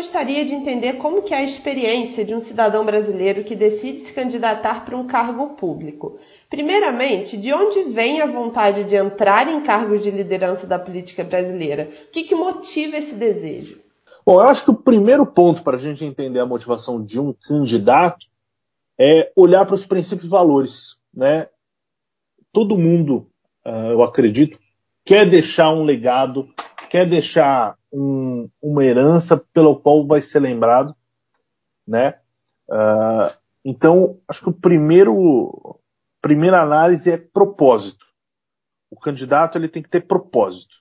gostaria de entender como que é a experiência de um cidadão brasileiro que decide se candidatar para um cargo público. Primeiramente, de onde vem a vontade de entrar em cargos de liderança da política brasileira? O que, que motiva esse desejo? Bom, eu acho que o primeiro ponto para a gente entender a motivação de um candidato é olhar para os princípios e valores. Né? Todo mundo, uh, eu acredito, quer deixar um legado, quer deixar um, uma herança pela qual vai ser lembrado. Né? Uh, então, acho que o primeiro primeira análise é propósito. O candidato ele tem que ter propósito.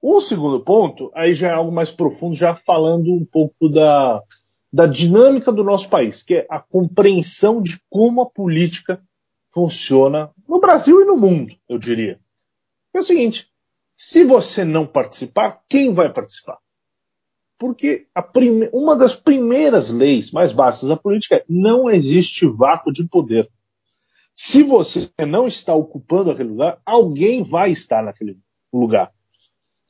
O segundo ponto, aí já é algo mais profundo, já falando um pouco da, da dinâmica do nosso país, que é a compreensão de como a política funciona no Brasil e no mundo, eu diria. É o seguinte: se você não participar, quem vai participar? Porque prime... uma das primeiras leis mais básicas da política é não existe vácuo de poder. Se você não está ocupando aquele lugar, alguém vai estar naquele lugar.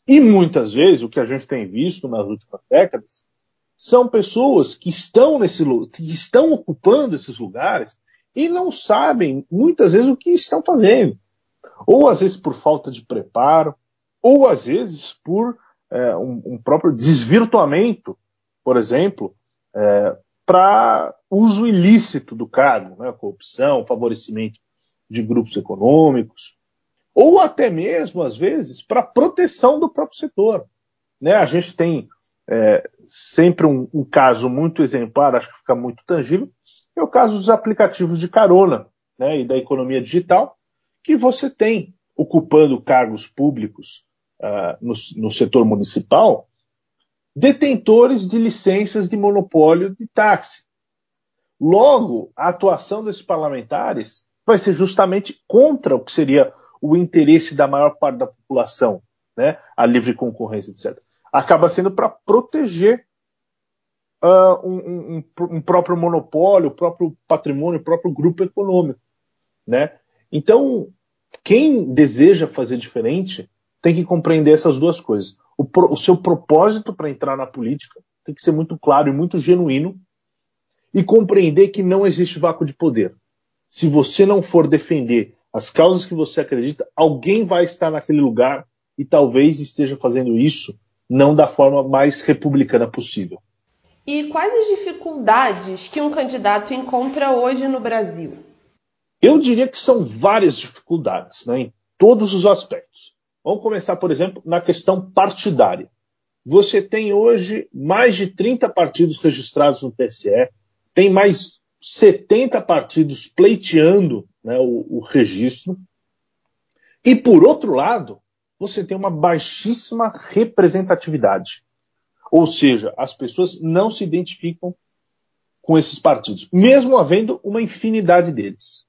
E muitas vezes, o que a gente tem visto nas últimas décadas, são pessoas que estão, nesse, que estão ocupando esses lugares e não sabem, muitas vezes, o que estão fazendo. Ou às vezes por falta de preparo, ou às vezes por é, um, um, próprio desvirtuamento, por exemplo, é, para uso ilícito do cargo, né, corrupção, favorecimento de grupos econômicos, ou até mesmo, às vezes, para proteção do próprio setor. Né? A gente tem é, sempre um, um, caso muito exemplar, acho que fica muito tangível, é o caso dos aplicativos de carona né, e da economia digital, que você tem ocupando cargos públicos uh, no, no setor municipal detentores de licenças de monopólio de táxi. Logo, a atuação desses parlamentares vai ser justamente contra o que seria o interesse da maior parte da população, né? a livre concorrência, etc. Acaba sendo para proteger uh, um, um, um, próprio monopólio, o próprio patrimônio, o próprio grupo econômico. Né? Então, quem deseja fazer diferente tem que compreender essas duas coisas o, o seu propósito para entrar na política tem que ser muito claro e muito genuíno e compreender que não existe vácuo de poder. Se você não for defender as causas que você acredita, alguém vai estar naquele lugar e talvez esteja fazendo isso não da forma mais republicana possível. E quais as dificuldades que um candidato encontra hoje no Brasil? Eu diria que são várias dificuldades, né, em todos os aspectos. Vamos começar, por exemplo, na questão partidária. Você tem hoje mais de 30 partidos registrados no TSE, tem mais 70 partidos pleiteando né, o, o registro. E, por outro lado, você tem uma baixíssima representatividade. Ou seja, as pessoas não se identificam com esses partidos, mesmo havendo uma infinidade deles.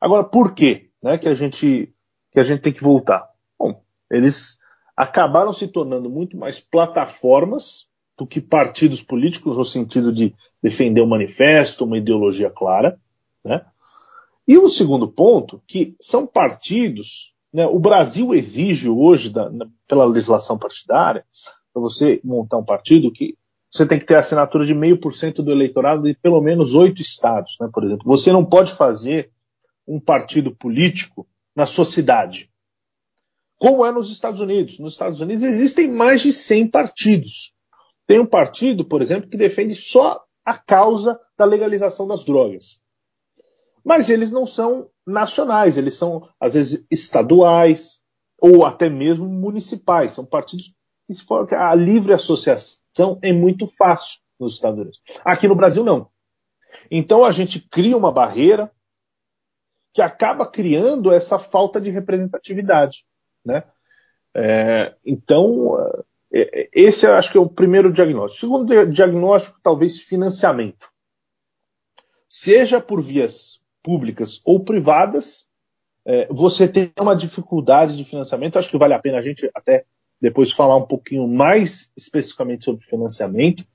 Agora, por quê né, que a gente que a gente tem que voltar? Bom, eles acabaram se tornando muito mais plataformas do que partidos políticos, no sentido de defender um manifesto, uma ideologia clara. Né? E o segundo ponto, que são partidos. Né, o Brasil exige hoje, da, na, pela legislação partidária, para você montar um partido, que você tem que ter assinatura de meio por cento do eleitorado de pelo menos oito estados, né, por exemplo. Você não pode fazer um partido político na sua cidade. Como é nos Estados Unidos. Nos Estados Unidos existem mais de 100 partidos. Tem um partido, por exemplo, que defende só a causa da legalização das drogas. Mas eles não são nacionais, eles são, às vezes, estaduais ou até mesmo municipais. São partidos que, se for, a livre associação é muito fácil nos Estados Unidos. Aqui no Brasil, não. Então a gente cria uma barreira que acaba criando essa falta de representatividade. Né? É, então, é, é, esse eu acho que é o primeiro diagnóstico. O segundo diagnóstico, talvez financiamento. Seja por vias públicas ou privadas, é, você tem uma dificuldade de financiamento. Acho que vale a pena a gente até depois falar um pouquinho mais especificamente sobre financiamento,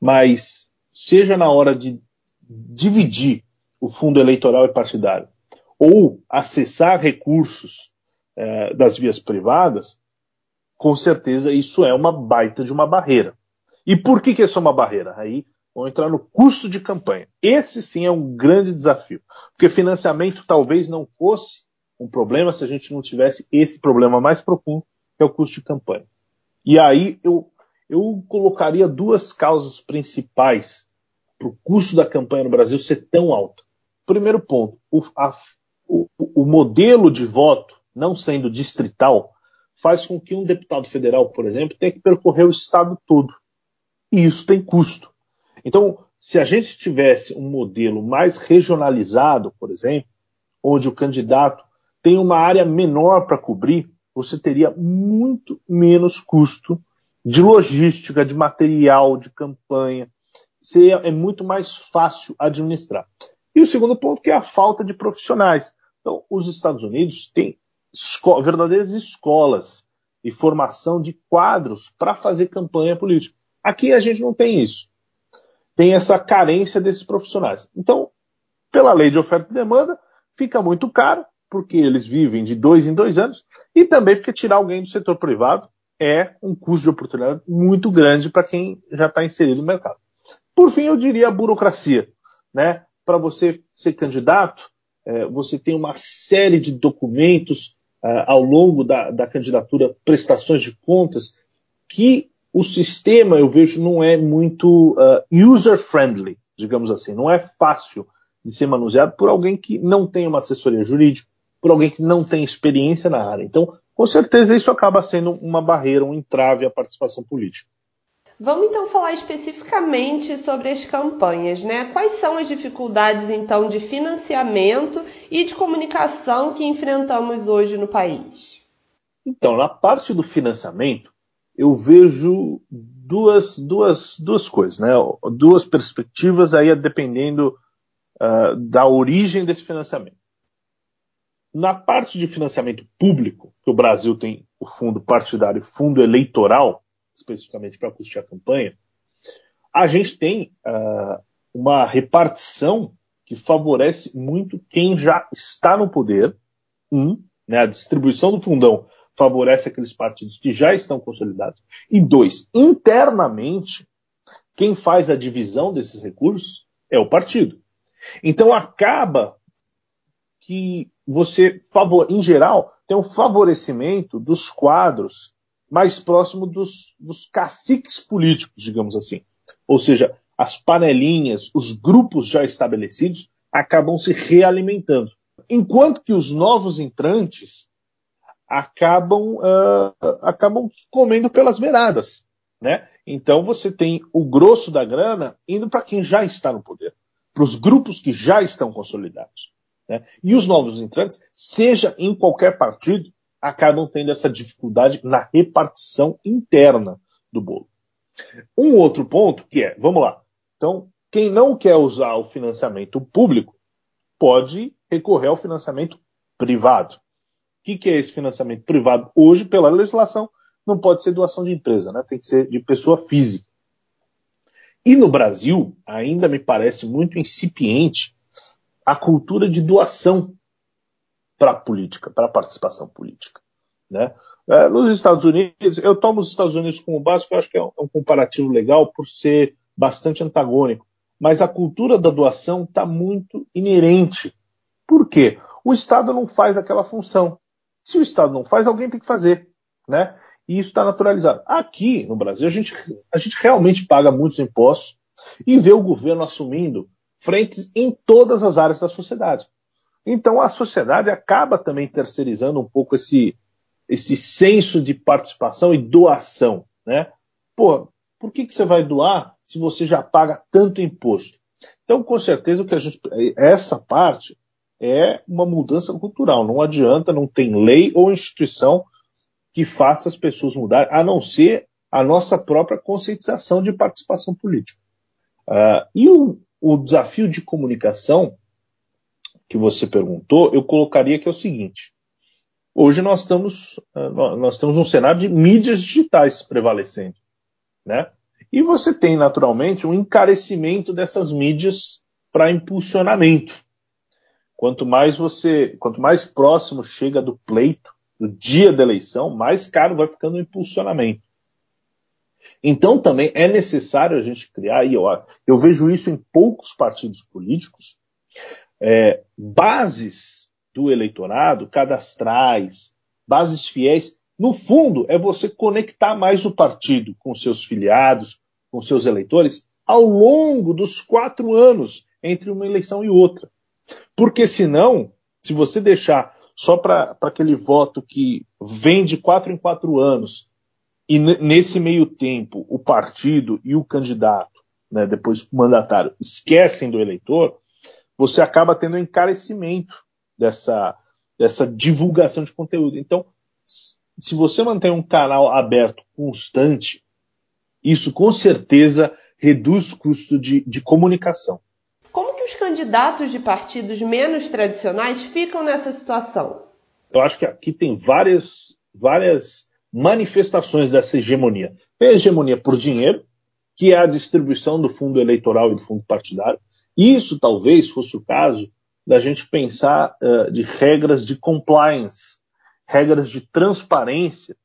mas seja na hora de dividir o fundo eleitoral e partidário ou acessar recursos é, das vias privadas, com certeza isso é uma baita de uma barreira. E por que, que isso é uma barreira? Aí vamos entrar no custo de campanha. Esse sim é um grande desafio, porque financiamento talvez não fosse um problema se a gente não tivesse esse problema mais profundo, que é o custo de campanha. E aí eu, eu colocaria duas causas principais para o custo da campanha no Brasil ser tão alto. Primeiro ponto, o, a, o, o modelo de voto, não sendo distrital, faz com que um deputado federal, por exemplo, tenha que percorrer o estado todo. E isso tem custo. Então, se a gente tivesse um modelo mais regionalizado, por exemplo, onde o candidato tem uma área menor para cobrir, você teria muito menos custo de logística, de material, de campanha. Seria, é muito mais fácil administrar. E o segundo ponto que é a falta de profissionais. Então, os Estados Unidos têm esco verdadeiras escolas e formação de quadros para fazer campanha política. Aqui a gente não tem isso. Tem essa carência desses profissionais. Então, pela lei de oferta e demanda, fica muito caro, porque eles vivem de dois em dois anos, e também porque tirar alguém do setor privado é um custo de oportunidade muito grande para quem já está inserido no mercado. Por fim, eu diria a burocracia. Né? Para você ser candidato, você tem uma série de documentos uh, ao longo da, da candidatura, prestações de contas, que o sistema, eu vejo, não é muito uh, user-friendly, digamos assim. Não é fácil de ser manuseado por alguém que não tem uma assessoria jurídica, por alguém que não tem experiência na área. Então, com certeza, isso acaba sendo uma barreira, um entrave à participação política. Vamos então falar especificamente sobre as campanhas, né? Quais são as dificuldades então de financiamento e de comunicação que enfrentamos hoje no país? Então, na parte do financiamento, eu vejo duas, duas, duas coisas, né? Duas perspectivas aí dependendo uh, da origem desse financiamento. Na parte de financiamento público, que o Brasil tem o fundo partidário e fundo eleitoral, especificamente para custear a campanha, a gente tem uh, uma repartição que favorece muito quem já está no poder. Um, né, a distribuição do fundão favorece aqueles partidos que já estão consolidados. E dois, internamente, quem faz a divisão desses recursos é o partido. Então acaba que você, em geral, tem um favorecimento dos quadros mais próximo dos, dos caciques políticos, digamos assim. Ou seja, as panelinhas, os grupos já estabelecidos acabam se realimentando. Enquanto que os novos entrantes acabam, uh, acabam comendo pelas beiradas. Né? Então você tem o grosso da grana indo para quem já está no poder, para os grupos que já estão consolidados. Né? E os novos entrantes, seja em qualquer partido, acabam tendo essa dificuldade na repartição interna do bolo. Um outro ponto que é, vamos lá. Então, quem não quer usar o financiamento público pode recorrer ao financiamento privado. O que, que é esse financiamento privado? Hoje, pela legislação, não pode ser doação de empresa, né? tem que ser de pessoa física. E no Brasil, ainda me parece muito incipiente a cultura de doação para a política, para a participação política. Né? É, nos Estados Unidos, eu tomo os Estados Unidos como básico, eu acho que é um, é um comparativo legal por ser bastante antagônico, mas a cultura da doação está muito inerente. Por quê? O Estado não faz aquela função. Se o Estado não faz, alguém tem que fazer. Né? E isso está naturalizado. Aqui no Brasil, a gente, a gente realmente paga muitos impostos e vê o governo assumindo frentes em todas as áreas da sociedade. Então a sociedade acaba também terceirizando um pouco esse, esse senso de participação e doação, né? Pô, por que, que você vai doar se você já paga tanto imposto? Então, com certeza, o que a gente, essa parte é uma mudança cultural. Não adianta, não tem lei ou instituição que faça as pessoas mudar, a não ser a nossa própria conscientização de participação política. Uh, e o, o desafio de comunicação que você perguntou, eu colocaria que é o seguinte. Hoje nós estamos, ah, nós temos um cenário de mídias digitais prevalecendo, né? E você tem naturalmente um encarecimento dessas mídias para impulsionamento. Quanto mais você, quanto mais próximo chega do pleito, do dia da eleição, mais caro vai ficando o impulsionamento. Então também é necessário a gente criar, e eu, eu vejo isso em poucos partidos políticos, é, bases do eleitorado, cadastrais, bases fiéis. No fundo, é você conectar mais o partido com seus filiados, com seus eleitores, ao longo dos quatro anos entre uma eleição e outra. Porque senão, se você deixar só para aquele voto que vem de quatro em quatro anos, e nesse meio tempo o partido e o candidato, né, depois o mandatário, esquecem do eleitor, você acaba tendo um encarecimento dessa, dessa divulgação de conteúdo. Então, se você mantém um canal aberto constante, isso com certeza reduz o custo de, de comunicação. Como que os candidatos de partidos menos tradicionais ficam nessa situação? Eu acho que aqui tem várias, várias manifestações dessa hegemonia. Tem a hegemonia por dinheiro, que é a distribuição do fundo eleitoral e do fundo partidário. Isso talvez fosse o caso da gente pensar uh, de regras de compliance, regras de transparência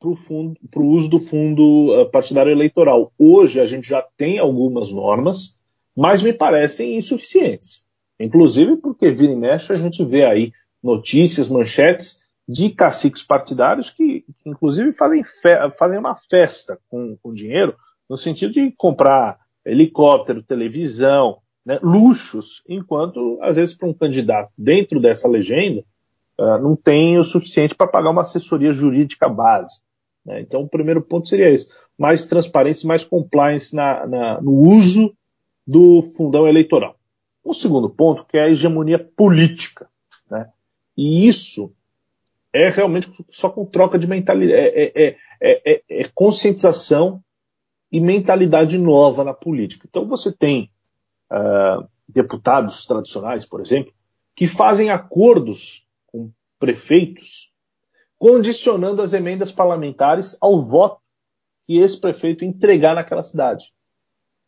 para o uso do fundo uh, partidário eleitoral. Hoje a gente já tem algumas normas, mas me parecem insuficientes. Inclusive porque vira e mexe a gente vê aí notícias, manchetes de caciques partidários que, que inclusive fazem, fazem uma festa com, com dinheiro, no sentido de comprar helicóptero, televisão, né, luxos, enquanto, às vezes, para um candidato dentro dessa legenda, uh, não tem o suficiente para pagar uma assessoria jurídica base. Né? Então, o primeiro ponto seria esse: mais transparência, mais compliance na, na, no uso do fundão eleitoral. O segundo ponto, que é a hegemonia política. Né? E isso é realmente só com troca de mentalidade, é, é, é, é, conscientização e mentalidade nova na política. Então você tem uh, deputados tradicionais, por exemplo, que fazem acordos com prefeitos, condicionando as emendas parlamentares ao voto que esse prefeito entregar naquela cidade.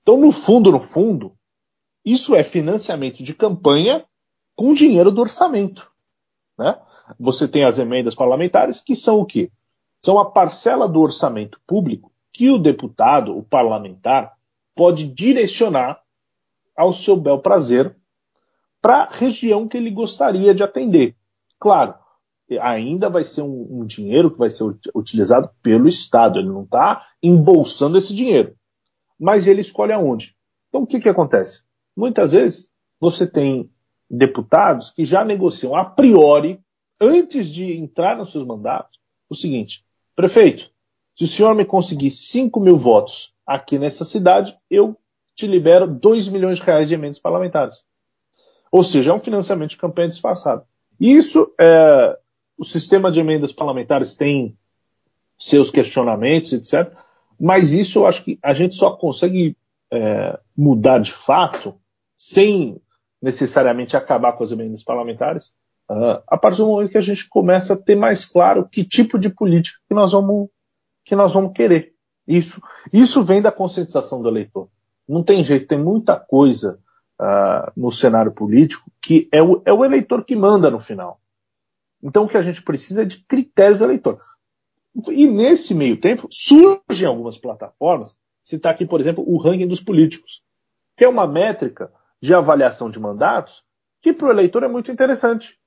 Então, no fundo, no fundo, isso é financiamento de campanha com dinheiro do orçamento. Né? Você tem as emendas parlamentares, que são o quê? São a parcela do orçamento público que o deputado, o parlamentar, pode direcionar ao seu bel prazer para a região que ele gostaria de atender. Claro, ainda vai ser um, um, dinheiro que vai ser utilizado pelo Estado, ele não está embolsando esse dinheiro. Mas ele escolhe aonde. Então o que, que acontece? Muitas vezes você tem deputados que já negociam a priori, antes de entrar nos seus mandatos, o seguinte: prefeito, se o senhor me conseguir 5 mil votos aqui nessa cidade, eu te libera 2 milhões de reais de emendas parlamentares. Ou seja, é um financiamento de campanha disfarçado. Isso, é, o sistema de emendas parlamentares tem seus questionamentos, etc. Mas isso eu acho que a gente só consegue é, mudar de fato sem necessariamente acabar com as emendas parlamentares uh, a partir do momento que a gente começa a ter mais claro que tipo de política que nós vamos, que nós vamos querer. Isso, isso vem da conscientização do eleitor. Não tem jeito, tem muita coisa uh, no cenário político que é o, é o eleitor que manda no final. Então o que a gente precisa é de critérios do eleitor. E nesse meio tempo surgem algumas plataformas, citar aqui, por exemplo, o ranking dos políticos, que é uma métrica de avaliação de mandatos que para o eleitor é muito interessante.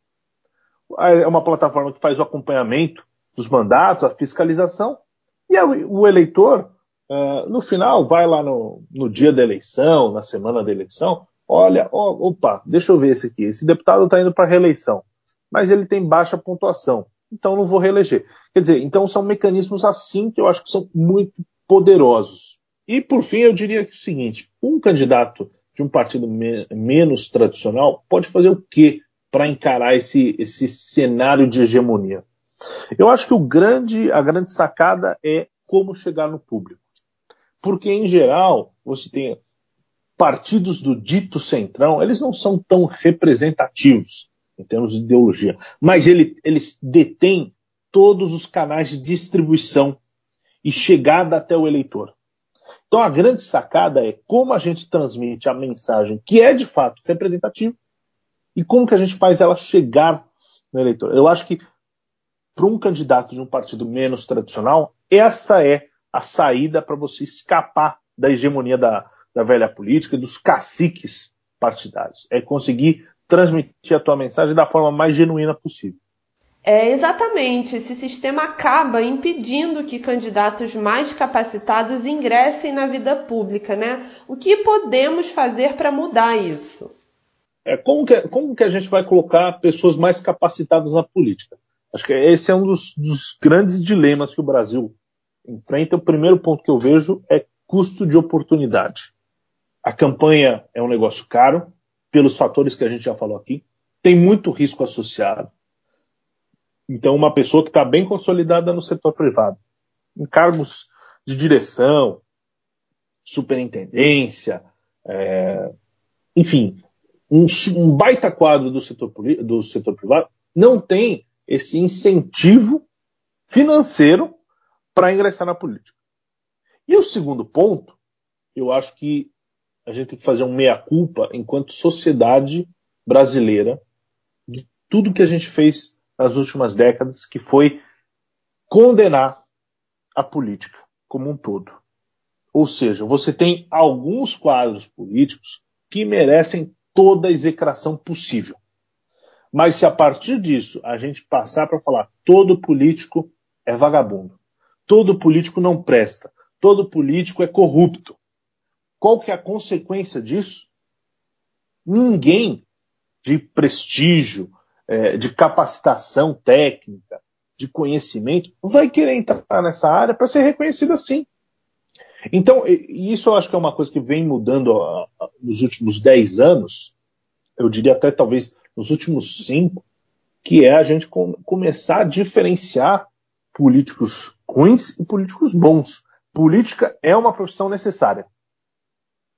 É uma plataforma que faz o acompanhamento dos mandatos, a fiscalização, e o eleitor Uh, no final, vai lá no, no, dia da eleição, na semana da eleição, olha, oh, opa, deixa eu ver esse aqui. Esse deputado está indo para reeleição, mas ele tem baixa pontuação, então não vou reeleger. Quer dizer, então são mecanismos assim que eu acho que são muito poderosos. E por fim, eu diria que é o seguinte: um candidato de um partido me menos tradicional pode fazer o quê para encarar esse, esse cenário de hegemonia? Eu acho que o grande, a grande sacada é como chegar no público porque em geral você tem partidos do dito centrão, eles não são tão representativos em termos de ideologia, mas ele, eles detêm todos os canais de distribuição e chegada até o eleitor. Então a grande sacada é como a gente transmite a mensagem que é de fato representativa e como que a gente faz ela chegar no eleitor. Eu acho que para um candidato de um partido menos tradicional, essa é a saída para você escapar da hegemonia da, da velha política, dos caciques partidários. É conseguir transmitir a tua mensagem da forma mais genuína possível. É, exatamente. Esse sistema acaba impedindo que candidatos mais capacitados ingressem na vida pública, né? O que podemos fazer para mudar isso? É, como, que, como que a gente vai colocar pessoas mais capacitadas na política? Acho que esse é um dos, dos grandes dilemas que o Brasil enfrenta. O primeiro ponto que eu vejo é custo de oportunidade. A campanha é um negócio caro, pelos fatores que a gente já falou aqui. Tem muito risco associado então, uma pessoa que está bem consolidada no setor privado, em cargos de direção, superintendência, é, enfim, um, um, baita quadro do setor, do setor privado, não tem esse incentivo financeiro para ingressar na política. E o segundo ponto, eu acho que a gente tem que fazer um meia-culpa enquanto sociedade brasileira de tudo que a gente fez nas últimas décadas, que foi condenar a política como um todo. Ou seja, você tem alguns quadros políticos que merecem toda a execração possível. Mas se a partir disso a gente passar para falar todo político é vagabundo, todo político não presta, todo político é corrupto, qual que é a consequência disso? Ninguém de prestígio, é, de capacitação técnica, de conhecimento, vai querer entrar nessa área para ser reconhecido assim. Então, isso eu acho que é uma coisa que vem mudando nos últimos 10 anos, eu diria até talvez nos últimos 5, que é a gente com, começar a diferenciar políticos ruins e políticos bons. Política é uma profissão necessária.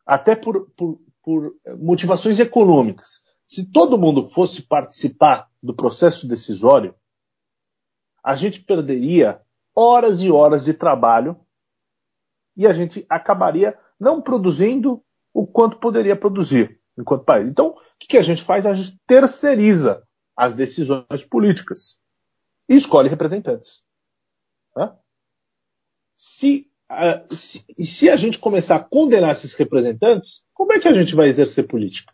Até por, por, por motivações econômicas. Se todo mundo fosse participar do processo decisório, a gente perderia horas e horas de trabalho e a gente acabaria não produzindo o quanto poderia produzir enquanto país. Então, o que a gente faz? A gente terceiriza as decisões políticas e escolhe representantes. Se, uh, se, se a gente começar a condenar esses representantes, como é que a gente vai exercer política?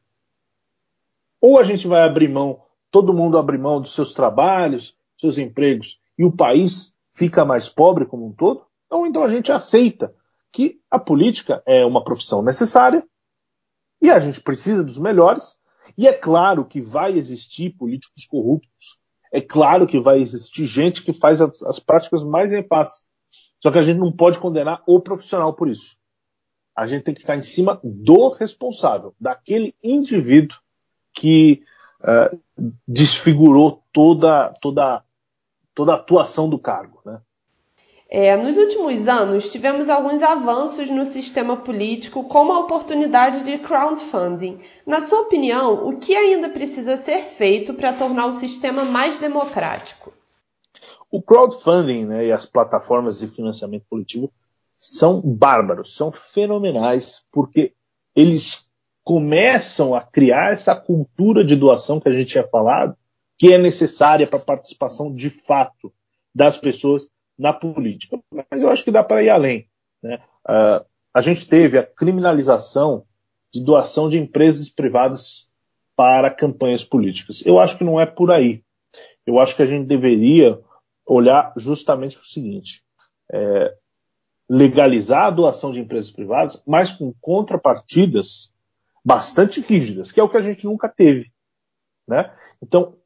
Ou a gente vai abrir mão, todo mundo abre mão dos seus trabalhos, seus empregos, e o país fica mais pobre como um todo, ou então a gente aceita que a política é uma profissão necessária e a gente precisa dos melhores, e é claro que vai existir políticos corruptos, é claro que vai existir gente que faz as, as práticas mais nefastas. Só que a gente não pode condenar o profissional por isso. A gente tem que ficar em cima do responsável, daquele indivíduo que uh, desfigurou toda, toda, toda a atuação do cargo. Né? É, nos últimos anos, tivemos alguns avanços no sistema político, como a oportunidade de crowdfunding. Na sua opinião, o que ainda precisa ser feito para tornar o sistema mais democrático? O crowdfunding né, e as plataformas de financiamento coletivo são bárbaros, são fenomenais, porque eles começam a criar essa cultura de doação que a gente tinha falado, que é necessária para a participação de fato das pessoas na política. Mas eu acho que dá para ir além. Né? Uh, a gente teve a criminalização de doação de empresas privadas para campanhas políticas. Eu acho que não é por aí. Eu acho que a gente deveria olhar justamente para o seguinte: é, legalizar a doação de empresas privadas, mas com contrapartidas bastante rígidas, que é o que a gente nunca teve. Né? Então,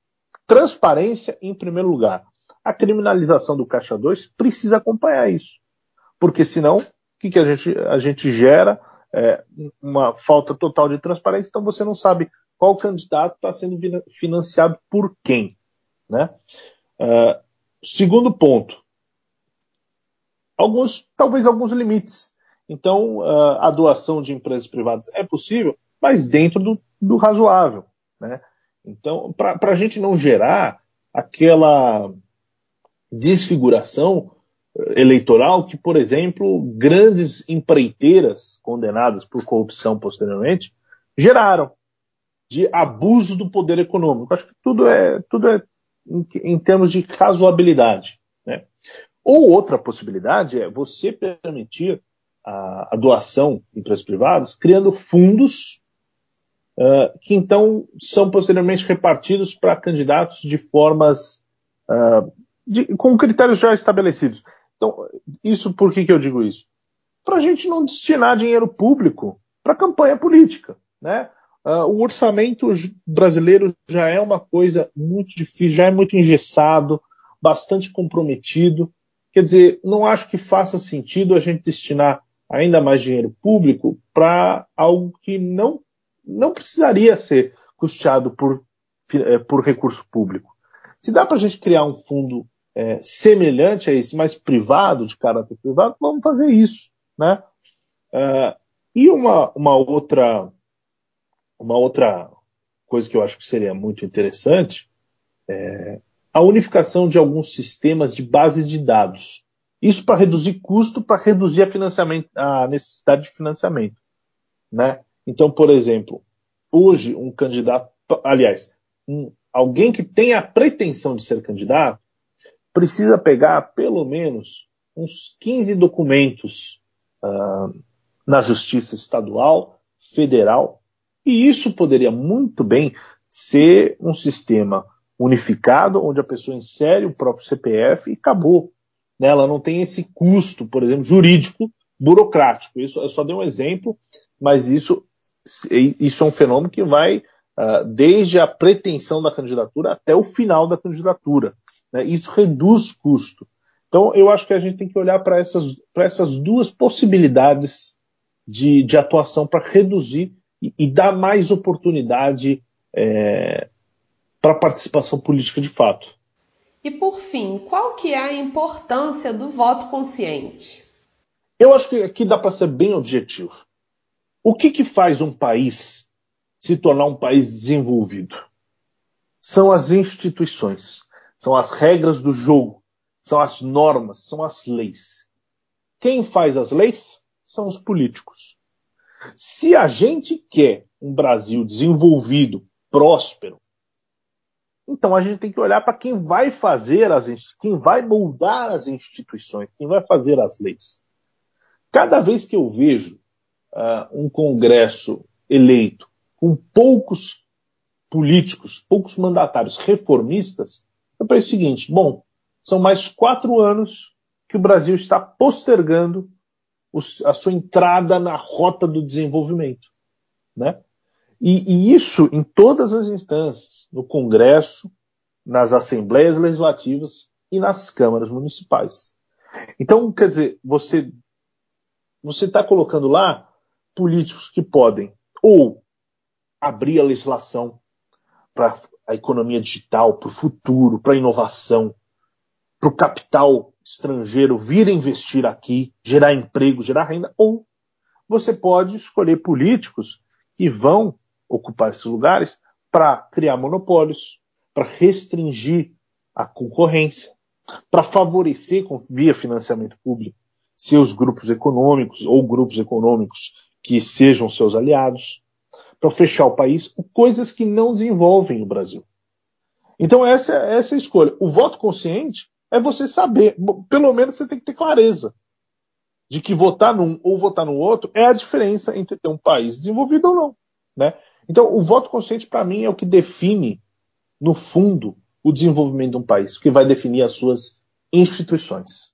transparência em primeiro lugar. A criminalização do Caixa 2 precisa acompanhar isso. Porque senão, o que, que a, gente, a gente gera? É, uma falta total de transparência, então você não sabe qual candidato está sendo financiado por quem. Né? Uh, segundo ponto, alguns, talvez alguns limites. Então, uh, a doação de empresas privadas é possível, mas dentro do, do razoável. Né? Então, para a gente não gerar aquela desfiguração eh, eleitoral que, por exemplo, grandes empreiteiras condenadas por corrupção posteriormente geraram de abuso do poder econômico. Acho que tudo é tudo é em, em termos de razoabilidade. Né? Ou outra possibilidade é você permitir a, a doação em empresas privadas, criando fundos uh, que então são posteriormente repartidos para candidatos de formas uh, de, com critérios já estabelecidos. Então, isso por que, que eu digo isso? Para a gente não destinar dinheiro público para campanha política, né? Uh, o orçamento brasileiro já é uma coisa muito difícil, já é muito engessado, bastante comprometido. Quer dizer, não acho que faça sentido a gente destinar ainda mais dinheiro público para algo que não, não precisaria ser custeado por, eh, por recurso público. Se dá para a gente criar um fundo é, semelhante a esse, mais privado, de caráter privado, vamos fazer isso. Né? Uh, e uma, uma, outra, uma outra coisa que eu acho que seria muito interessante é a unificação de alguns sistemas de bases de dados. Isso para reduzir custo, para reduzir a, a necessidade de financiamento. Né? Então, por exemplo, hoje um candidato, aliás, um, alguém que tem a pretensão de ser candidato, precisa pegar pelo menos uns 15 documentos uh, na Justiça Estadual, Federal, e isso poderia muito bem ser um sistema unificado, onde a pessoa insere o próprio CPF e acabou. Né? Ela não tem esse custo, por exemplo, jurídico, burocrático. Isso eu só dei um exemplo, mas isso, isso é um fenômeno que vai uh, desde a pretensão da candidatura até o final da candidatura. Né? Isso reduz custo. Então, eu acho que a gente tem que olhar para essas, essas duas possibilidades de, de atuação para reduzir e, e, dar mais oportunidade é, para a participação política de fato. E por fim, qual que é a importância do voto consciente? Eu acho que aqui dá para ser bem objetivo. O que, que faz um país se tornar um país desenvolvido? São as instituições, são as regras do jogo, são as normas, são as leis. Quem faz as leis são os políticos. Se a gente quer um Brasil desenvolvido, próspero, então a gente tem que olhar para quem vai fazer as quem vai moldar as instituições, quem vai fazer as leis. Cada vez que eu vejo uh, um Congresso eleito com poucos políticos, poucos mandatários reformistas, eu penso o seguinte: bom, são mais quatro anos que o Brasil está postergando a sua entrada na rota do desenvolvimento, né? E, e, isso em todas as instâncias, no Congresso, nas assembleias legislativas e nas câmaras municipais. Então, quer dizer, você você está colocando lá políticos que podem ou abrir a legislação para a economia digital, para o futuro, para a inovação, para o capital estrangeiro vir investir aqui, gerar emprego, gerar renda, ou você pode escolher políticos que vão ocupar esses lugares para criar monopólios, para restringir a concorrência, para favorecer via financiamento público seus grupos econômicos ou grupos econômicos que sejam seus aliados, para fechar o país, coisas que não desenvolvem o Brasil. Então essa, essa é a escolha. O voto consciente é você saber, pelo menos você tem que ter clareza de que votar num ou votar no outro é a diferença entre ter um país desenvolvido ou não. Né? Então, o voto consciente, para mim, é o que define, no fundo, o desenvolvimento de um país, que vai definir as suas instituições.